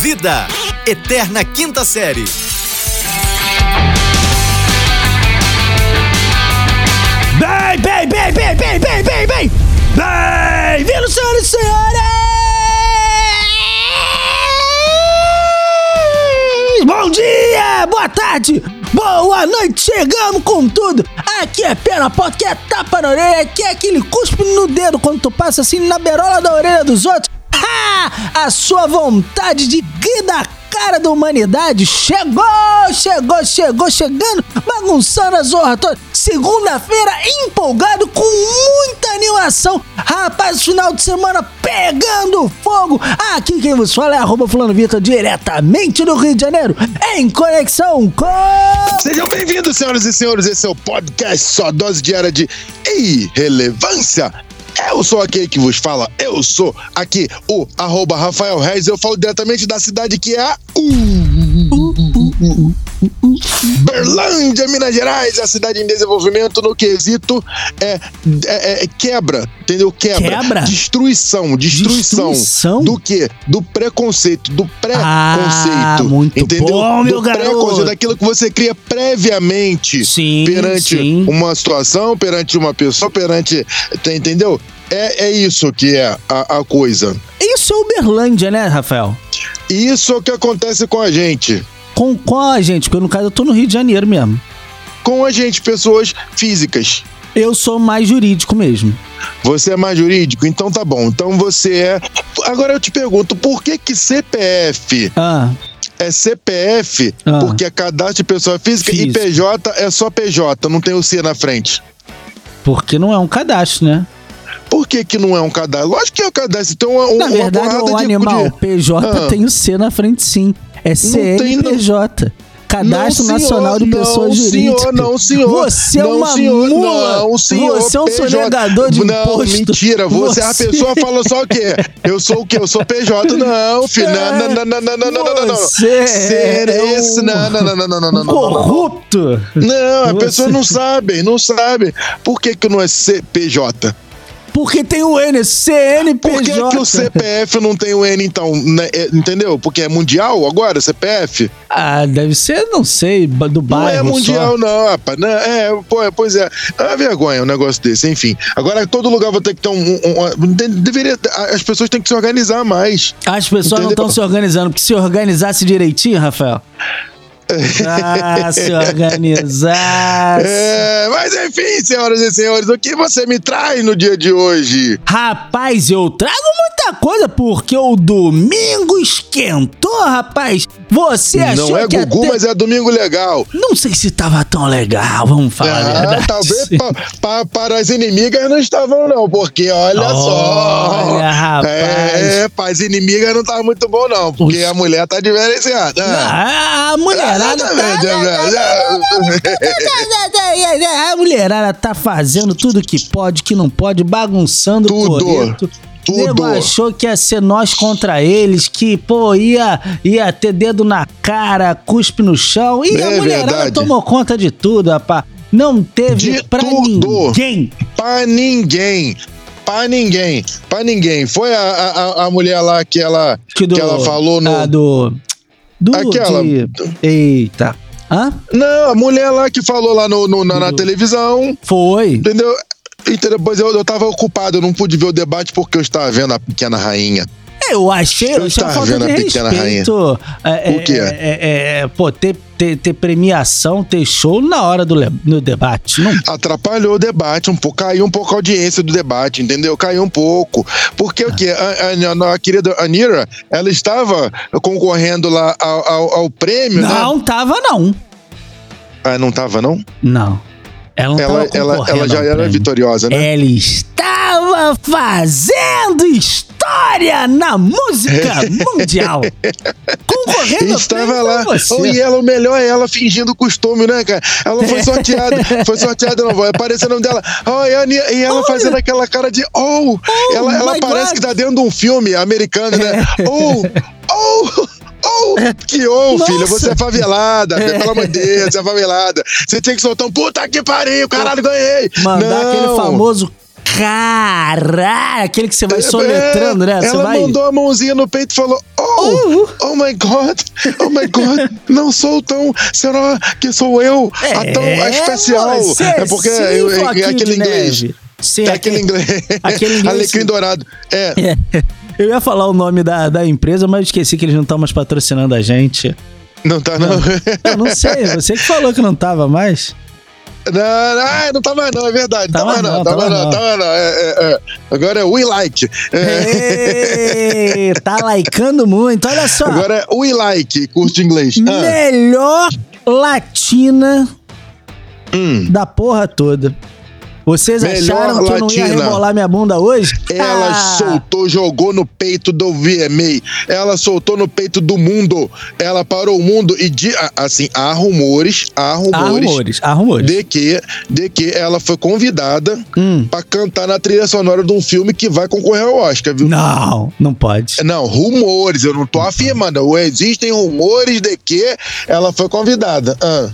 Vida, Eterna Quinta Série. Bem, bem, bem, bem, bem, bem, bem, bem! Bem-vindos, senhoras e senhores! Bom dia, boa tarde, boa noite, chegamos com tudo! Aqui é pé na porta, aqui é tapa na orelha, aqui é aquele cuspe no dedo quando tu passa assim na berola da orelha dos outros. A sua vontade de rir da cara da humanidade chegou, chegou, chegou, chegando, bagunçando a zorra toda. Segunda-feira, empolgado, com muita animação. Rapaz, final de semana pegando fogo. Aqui quem vos fala é arroba fulano Vitor, diretamente do Rio de Janeiro, em conexão com... Sejam bem-vindos, senhoras e senhores. Esse é o podcast Só Dose Diária de Irrelevância. Eu sou aquele que vos fala, eu sou aqui o arroba Rafael Reis, eu falo diretamente da cidade que é a Berlândia, Minas Gerais, a cidade em desenvolvimento no quesito é, é, é quebra, entendeu? Quebra. Quebra? Destruição, destruição. Destruição? Do quê? Do preconceito, do preconceito. Ah, muito entendeu? bom, meu do garoto. daquilo que você cria previamente Sim, perante sim. uma situação, perante uma pessoa, perante. Entendeu? É, é isso que é a, a coisa. Isso é Uberlândia, né, Rafael? Isso é o que acontece com a gente. Com, com a gente, porque no caso eu tô no Rio de Janeiro mesmo. Com a gente, pessoas físicas. Eu sou mais jurídico mesmo. Você é mais jurídico? Então tá bom. Então você é. Agora eu te pergunto, por que que CPF Ah, é CPF? Ah. Porque é cadastro de pessoa física, Física. e PJ é só PJ, não tem o C na frente. porque não é um cadastro, né? Por que que não é um cadastro? Lógico que é um cadastro. Então uma, Na uma verdade, porrada o animal de- PJ Ah. tem o C na frente, sim. É CNPJ. Cadastro Nacional de Pessoas Jurídicas. Senhor, não, senhor. Você é não, uma senhor, mula. Não, senhor. Você é um PJ. sonegador de não, imposto. mentira. Você, você... a pessoa fala só o quê? Eu sou o quê? Eu sou PJ. Não, filho. Não, não, não, não, não, não, não, não. Você é esse. Um... Não, não, não, não, não, não, não. Corrupto. Não, a você... pessoa não sabe. Não sabe. Por que que não é CPJ? Porque tem o N, CNPJ. Por que que o CPF não tem o N, então? né? É, Entendeu? Porque é mundial agora, CPF? Ah, deve ser, não sei, do Não bairro é mundial, só. não, rapaz. Não, é, pô, pois é. É uma vergonha um negócio desse, enfim. Agora, todo lugar vai ter que ter um. um- um- de- deveria, as pessoas têm que se organizar mais. As pessoas não Entendeu? estão se organizando, porque se organizasse direitinho, Rafael. Ah, se organizasse. É, mas enfim, senhoras e senhores, o que você me traz no dia de hoje? Rapaz, eu trago muita coisa porque o domingo esquentou, rapaz. Você achou não é que Gugu, até... mas é domingo legal. Não sei se tava tão legal, vamos falar a Ah, verdade. talvez pa- pa- para as inimigas não estavam, não, porque olha só. Olha, rapaz. É, para as inimigas não tá muito bom, não, porque Os- a mulher tá diferenciada. Ah, a mulherada tá... A mulherada tá fazendo tudo que pode, que não pode, bagunçando Tudo. o coreto. Tudo. Nego achou que ia ser nós contra eles, que, pô, ia, ia ter dedo na cara, cuspe no chão. E É a mulherada verdade. tomou conta de tudo, rapaz. Não teve De pra tudo. ninguém. Pra ninguém. Pra ninguém. Pra ninguém. Foi a, a, a mulher lá que ela, que, do- ela falou no. Ah, do. Do. Aquela- de- Eita. Hã? Não, a mulher lá que falou lá no, no- na, na televisão. Foi. Entendeu? E depois eu, eu tava ocupado, eu não pude ver o debate porque eu estava vendo a pequena rainha. Eu achei, eu Eu achei estava falta de vendo a pequena respeito. É, O quê? É, é, é, pô, ter, ter, ter premiação, ter show na hora do no debate. Não, Atrapalhou o debate um pouco, caiu um pouco a audiência do debate, entendeu? Caiu um pouco. Porque o quê? A, a- a querida Anira, ela estava concorrendo lá ao, ao, ao prêmio, né? não tava, não. Ah, não tava, não? Não. Ela Ela, ela, ela já era vitoriosa, né? Ela estava fazendo história na música mundial. Concorrendo Estava lá. Oh, e ela, o melhor é ela fingindo costume, né, cara? Ela foi sorteada. foi sorteada, não vai aparecer o nome dela. Oh, e, ela Olha. fazendo aquela cara de oh. ela ela my parece God. que tá dentro de um filme americano, né? Oh, oh. Oh, que Nossa. filha, você é favelada, pelo amor de Deus, você é favelada. Você tinha que soltar um puta que pariu, caralho, ganhei. Mandar não. aquele famoso Caralho, aquele que você vai soletrando, né? Você Ela vai. mandou a mãozinha no peito e falou: Oh, oh my God, oh my God, não sou tão. Será que sou eu? a tão a especial. você é porque sim, eu- é, Floquinho aquele inglês. Sim, É aquele inglês. aquele inglês, Alecrim dourado. É. Eu ia falar o nome da, da empresa, mas esqueci que eles não estão mais patrocinando a gente. Não tá, não. Eu não sei, você que falou que não tava mais. Não, não, ah, não tava não, é verdade. Tava Tava, não, não, tava, tava não, não. tava não. É, é, é. Agora é We Like. É. Ei, tá likeando muito, olha só. Agora é We Like, curso de inglês. Ah, Melhor latina hum. da porra toda. Vocês Melhor acharam que eu não ia rebolar minha bunda hoje? Ela Ah, soltou, jogou no peito do VMA. Ela soltou no peito do mundo. Ela parou o mundo e de, assim, há rumores, há Há rumores, rumores, há rumores. de que de que ela foi convidada Hum. pra cantar na trilha sonora de um filme que vai concorrer ao Oscar, viu? Não, não pode. Não, rumores, eu não tô afirmando. Existem rumores de que ela foi convidada. Ah.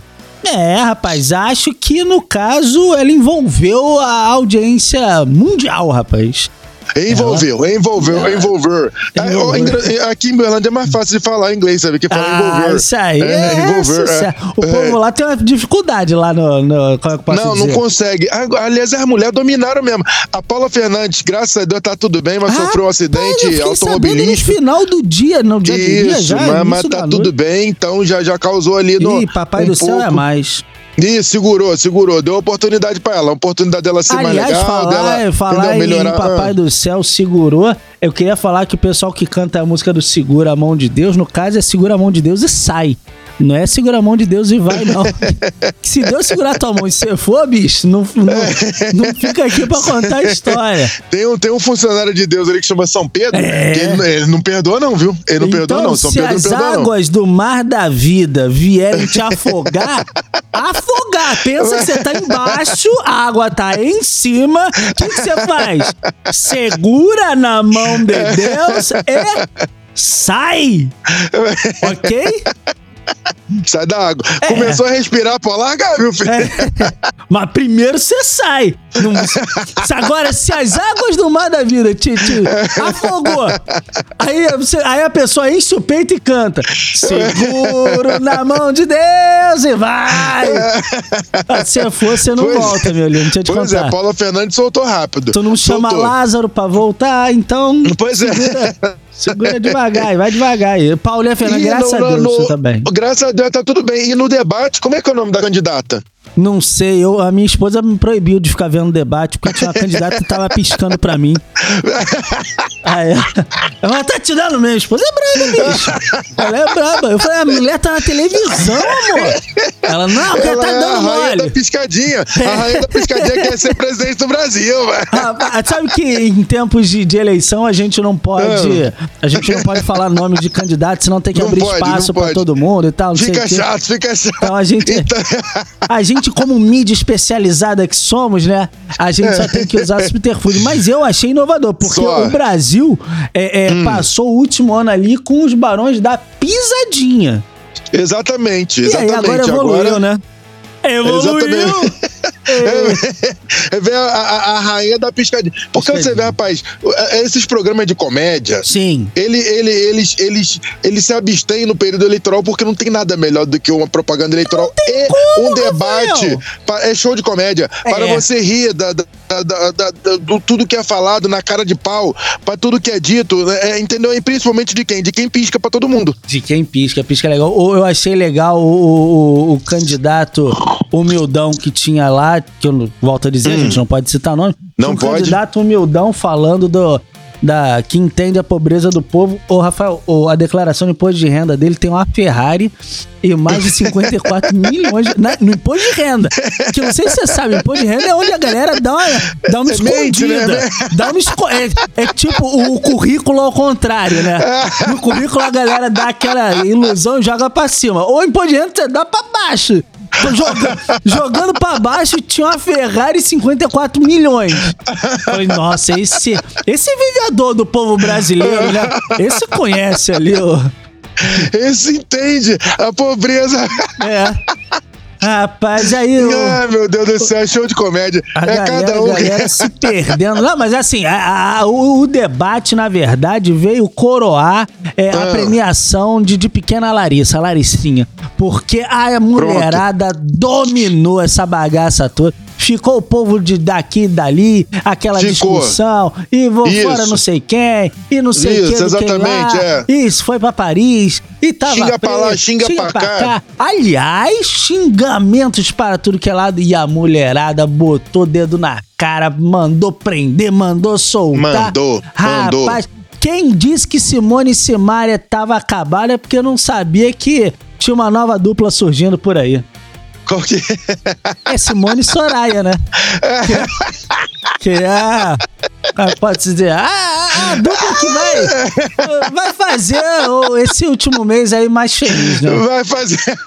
É, rapaz, acho que no caso ela envolveu a audiência mundial, rapaz. Envolveu, envolveu, envolver. Ah, engra- Aqui em Berlândia é mais fácil de falar inglês, sabe? Que fala Ah, envolver. isso aí. É, É, envolver. isso é. é. O povo lá tem uma dificuldade lá no. no é Não, dizer? não consegue. Ah, Aliás, as mulheres dominaram mesmo. A Paula Fernandes, graças a Deus, tá tudo bem, mas sofreu um acidente automobilístico. No final do dia, no dia de dia Isso, já. mas, mas tá tudo bem, então já, já causou ali no. Ih, papai um do céu é pouco. mais. Ih, segurou, segurou. Deu oportunidade pra ela. A oportunidade dela ser mais Aliás, legal, falar, dela falar entendeu? em melhorar. Papai Ah. do Céu segurou. Eu queria falar que o pessoal que canta a música do Segura a Mão de Deus, no caso é Segura a Mão de Deus e sai. Não é segura a mão de Deus e vai, não. Se Deus segurar tua mão e você for, bicho, não, não, não fica aqui pra contar a história. Tem um, tem um funcionário de Deus ali que chama São Pedro, É. que ele, ele não perdoa, não, viu? Ele não perdoa, então, não. São se Pedro não as perdoa, não. águas do mar da vida vierem te afogar, afogar. Pensa que você tá embaixo, a água tá em cima. O que que você faz? Segura na mão de Deus e sai. Ok? Sai da água. Começou a respirar, pô, larga, viu, filho? É. Mas primeiro você sai. Não- se agora, se as águas do mar da vida te, te afogou, aí, você- aí a pessoa enche o peito e canta: Seguro na mão de Deus e vai. Ah, Se você for, você não Pois- volta, meu lindo. Deixa eu te Pois contar. é, Paula Fernandes soltou rápido. Tu não chama Soltou. Lázaro pra voltar, então. Pois é. Segura, devagar, vai devagar. E Paulinha Fernandes, E graças no- a Deus, no- você tá bem. Graças a Deus, tá tudo bem. E no debate, como é que é o nome da candidata? Não sei, eu, a minha esposa me proibiu de ficar vendo debate, porque tinha uma candidata que tava piscando pra mim. É. Ela tá te dando mesmo, esposa é bicho. Ela é brava. Eu falei, a mulher tá na televisão, amor. Ela, não, porque ela tá é a dando rainha da mole. piscadinha. A rainha da piscadinha quer ser presidente do Brasil, velho. Ah, sabe que em tempos de, de eleição a gente não pode. A gente não pode falar nome de candidato, senão tem que Ah. Não abrir pode, espaço não pra todo mundo e tal. Não Fica chato, fica chato. Então a gente- Então- A gente, como mídia especializada que somos, né? A gente só tem que usar subterfúgio. Mas eu achei inovador, porque Só. o Brasil é, é, passou o último ano ali com os barões da pisadinha. Exatamente, E aí exatamente. agora evoluiu, né? Evoluiu! É ver a, a- a rainha da piscadinha. Porque Piscadinha. você vê, rapaz, é- esses programas de comédia. Sim. Ele, ele, eles, eles, eles se abstêm no período eleitoral porque não tem nada melhor do que uma propaganda eleitoral e como, um debate. Rafael. É show de comédia. Para É. você rir da, da, da- da- da- do tudo que é falado na cara de pau, para tudo que é dito, né? É, entendeu? E principalmente de quem? De quem pisca para todo mundo. De quem pisca, pisca legal. Ou eu achei legal o, o- o candidato humildão que tinha lá, que eu volto a dizer, a gente não pode citar nome. Hum. Não um pode. candidato humildão falando do. Da, que entende a pobreza do povo. Ô, Rafael, ô, a declaração de imposto de renda dele tem uma Ferrari e mais de 54 milhões de- na- no imposto de renda. Que eu não sei se você sabe, imposto de renda é onde a galera dá uma, dá uma É mente, escondida. né? Dá uma esco- é, é tipo o currículo ao contrário, né? No currículo a galera dá aquela ilusão e joga pra cima. Ou imposto de renda você dá pra baixo. Joga- jogando pra baixo tinha uma Ferrari 54 milhões. Falei, nossa, esse, esse vivedor do povo brasileiro, né? Esse conhece ali, ó. Esse entende a pobreza. É. Rapaz, aí o, Ai, meu Deus do céu, show de comédia. a é galera, cada um. a galera se perdendo. Não, mas assim, a- a- o, o debate, na verdade, veio coroar é, a Ah. premiação de, de Pequena Larissa, a Laricinha. Porque a mulherada dominou essa bagaça toda. Ficou o povo de daqui e dali, aquela discussão, e vou Isso. fora não sei quem, e não sei Isso, quem, não quem exatamente, lá. é. Isso, foi pra Paris, e tava Xinga pra lá, preso, xinga pra cá. Aliás, xingamentos para tudo que é lado. E a mulherada botou dedo na cara, mandou prender, mandou soltar. Mandou, mandou. Rapaz, quem disse que Simone e Simaria tava acabada é porque não sabia que tinha uma nova dupla surgindo por aí. Qual que É Simone e Soraya, né? Que, que é. ah, Pode-se dizer, ah, a dupla que vai, vai fazer esse último mês aí mais feliz, né? vai fazer?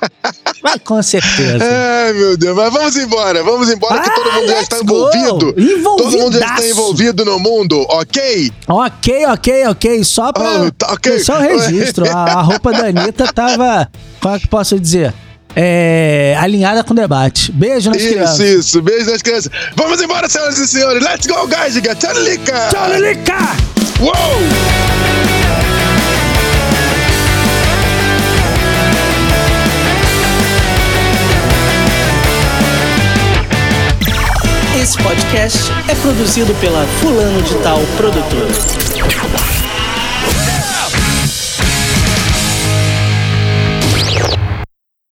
Vai com certeza. Ai, meu Deus, mas vamos embora, vamos embora que Ah, todo mundo já está envolvido. Todo mundo já está envolvido no mundo, ok? Ok, ok, ok. Só pra. Oh, tá ok. Só o registro. A, a roupa da Anitta tava. Como é que posso dizer? É, alinhada com o debate. Beijo nas Isso, crianças. isso. Beijo das crianças. Vamos embora, senhoras e senhores. Let's go, guys. Tchau, Lica. Tchau, Lilica! Uou! Esse podcast é produzido pela Fulano de Tal Produtora.